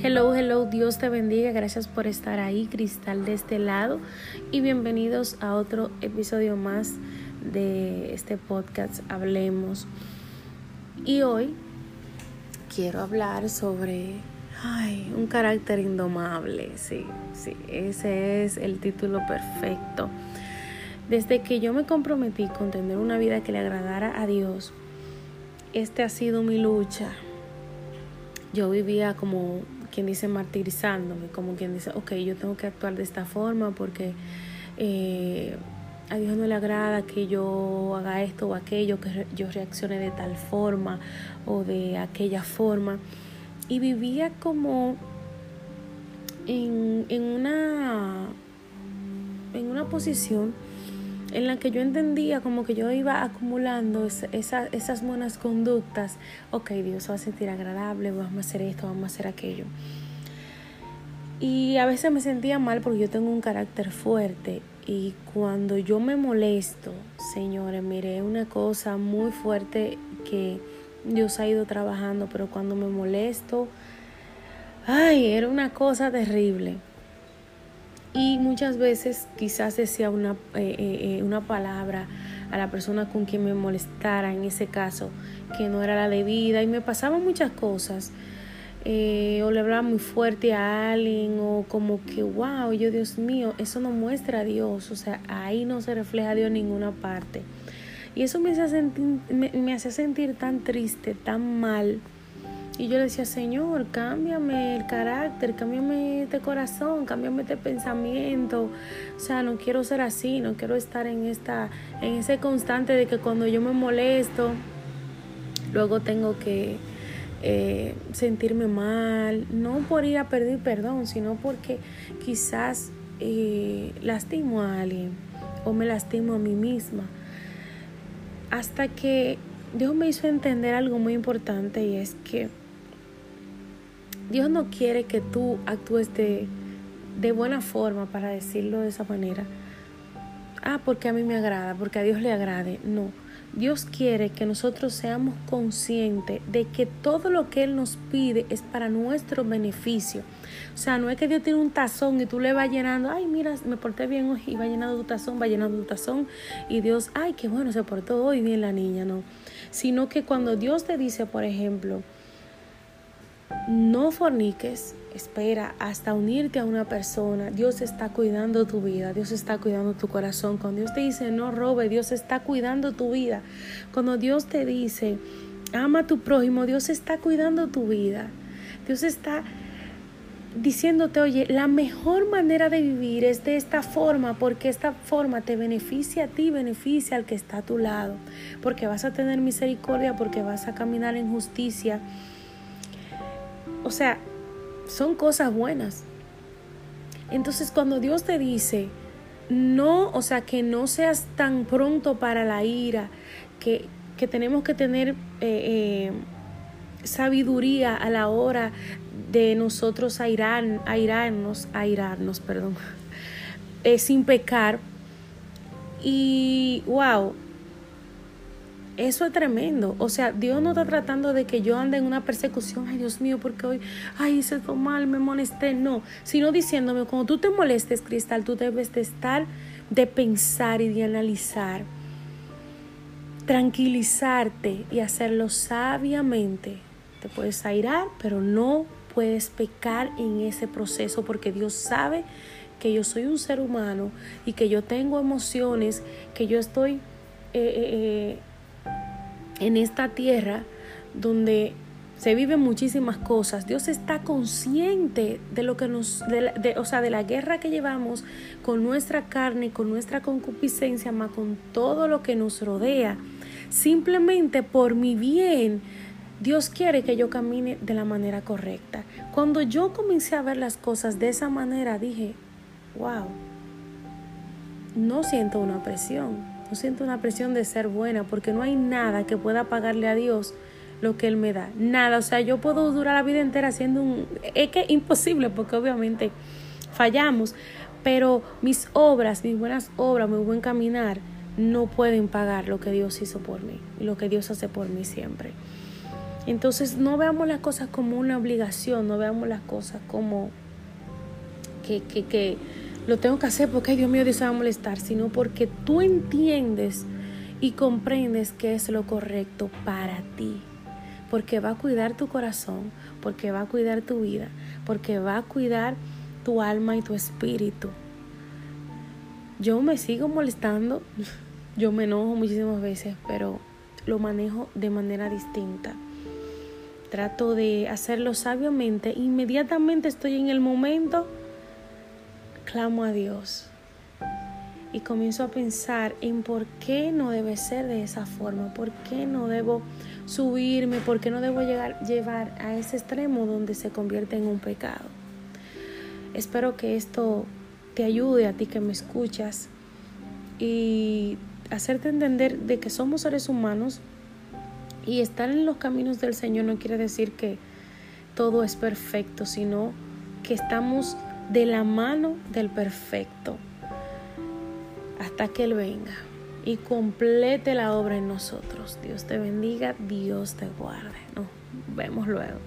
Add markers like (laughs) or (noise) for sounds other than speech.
Hello, hello, Dios te bendiga, gracias por estar ahí, Cristal de este lado y bienvenidos a otro episodio más de este podcast Hablemos. Y hoy quiero hablar sobre un carácter indomable, sí, sí, ese es el título perfecto. Desde que yo me comprometí con tener una vida que le agradara a Dios, este ha sido mi lucha. Yo vivía como quien dice martirizándome, como quien dice, ok, yo tengo que actuar de esta forma porque eh, a Dios no le agrada que yo haga esto o aquello, que yo reaccione de tal forma o de aquella forma. Y vivía como en, en una, en una posición en la que yo entendía como que yo iba acumulando esas buenas conductas. Ok, Dios va a sentir agradable, vamos a hacer esto, vamos a hacer aquello. Y a veces me sentía mal porque yo tengo un carácter fuerte y cuando yo me molesto, señores, miré una cosa muy fuerte que Dios ha ido trabajando, pero cuando me molesto, ay, era una cosa terrible. Y muchas veces quizás decía una, eh, eh, eh, una palabra a la persona con quien me molestara, en ese caso, que no era la debida. Y me pasaban muchas cosas. o le hablaba muy fuerte a alguien, o como que, wow, yo Dios mío, eso no muestra a Dios. O sea, ahí no se refleja a Dios en ninguna parte. Y eso me hacía sentir, me hacía sentir tan triste, tan mal y yo le decía, Señor, cámbiame el carácter, cámbiame este corazón, cámbiame este pensamiento. O sea, no quiero ser así, no quiero estar en esta, en ese constante de que cuando yo me molesto, luego tengo que eh, sentirme mal, no por ir a pedir perdón, sino porque quizás eh, lastimo a alguien o me lastimo a mí misma. Hasta que Dios me hizo entender algo muy importante y es que Dios no quiere que tú actúes de, de buena forma, para decirlo de esa manera. Ah, porque a mí me agrada, porque a Dios le agrade. No. Dios quiere que nosotros seamos conscientes de que todo lo que Él nos pide es para nuestro beneficio. O sea, no es que Dios tiene un tazón y tú le vas llenando, ay, mira, me porté bien hoy y va llenando tu tazón, va llenando tu tazón y Dios, ay, qué bueno, se portó hoy bien la niña, no. Sino que cuando Dios te dice, por ejemplo, no forniques, espera hasta unirte a una persona. Dios está cuidando tu vida, Dios está cuidando tu corazón. Cuando Dios te dice no robe, Dios está cuidando tu vida. Cuando Dios te dice ama a tu prójimo, Dios está cuidando tu vida. Dios está diciéndote, oye, la mejor manera de vivir es de esta forma, porque esta forma te beneficia a ti, beneficia al que está a tu lado, porque vas a tener misericordia, porque vas a caminar en justicia o sea, son cosas buenas. Entonces cuando Dios te dice, no, o sea, que no seas tan pronto para la ira, que, que tenemos que tener eh, eh, sabiduría a la hora de nosotros airar, airarnos, airarnos, perdón, (laughs) eh, sin pecar. Y wow, eso es tremendo. O sea, Dios no está tratando de que yo ande en una persecución. Ay, Dios mío, porque hoy, ay, hice todo mal, me molesté. No, sino diciéndome, cuando tú te molestes, Cristal, tú debes de estar, de pensar y de analizar. Tranquilizarte y hacerlo sabiamente. Te puedes airar, pero no puedes pecar en ese proceso porque Dios sabe que yo soy un ser humano y que yo tengo emociones, que yo estoy... Eh, eh, eh en esta tierra donde se viven muchísimas cosas. Dios está consciente de lo que nos, de, o sea, de la guerra que llevamos con nuestra carne, con nuestra concupiscencia, más con todo lo que nos rodea. Simplemente por mi bien, Dios quiere que yo camine de la manera correcta. Cuando yo comencé a ver las cosas de esa manera, dije, wow, no siento una presión no siento una presión de ser buena porque no hay nada que pueda pagarle a Dios lo que Él me da. Nada. O sea, yo puedo durar la vida entera haciendo un... Es que imposible porque obviamente fallamos. Pero mis obras, mis buenas obras, mi buen caminar, no pueden pagar lo que Dios hizo por mí y lo que Dios hace por mí siempre. Entonces no veamos las cosas como una obligación, no veamos las cosas como que, que, que lo tengo que hacer porque, Dios mío, Dios se va a molestar, sino porque tú entiendes y comprendes que es lo correcto para ti. Porque va a cuidar tu corazón, porque va a cuidar tu vida, porque va a cuidar tu alma y tu espíritu. Yo me sigo molestando, (laughs) yo me enojo muchísimas veces, pero lo manejo de manera distinta. Trato de hacerlo sabiamente. Inmediatamente estoy en el momento, clamo a Dios. Y comienzo a pensar en por qué no debe ser de esa forma, por qué no debo subirme, por qué no debo llegar, llevar a ese extremo donde se convierte en un pecado. Espero que esto te ayude a ti que me escuchas y hacerte entender de que somos seres humanos y estar en los caminos del Señor no quiere decir que todo es perfecto, sino que estamos de la mano del perfecto hasta que Él venga y complete la obra en nosotros. Dios te bendiga, Dios te guarde. Nos vemos luego.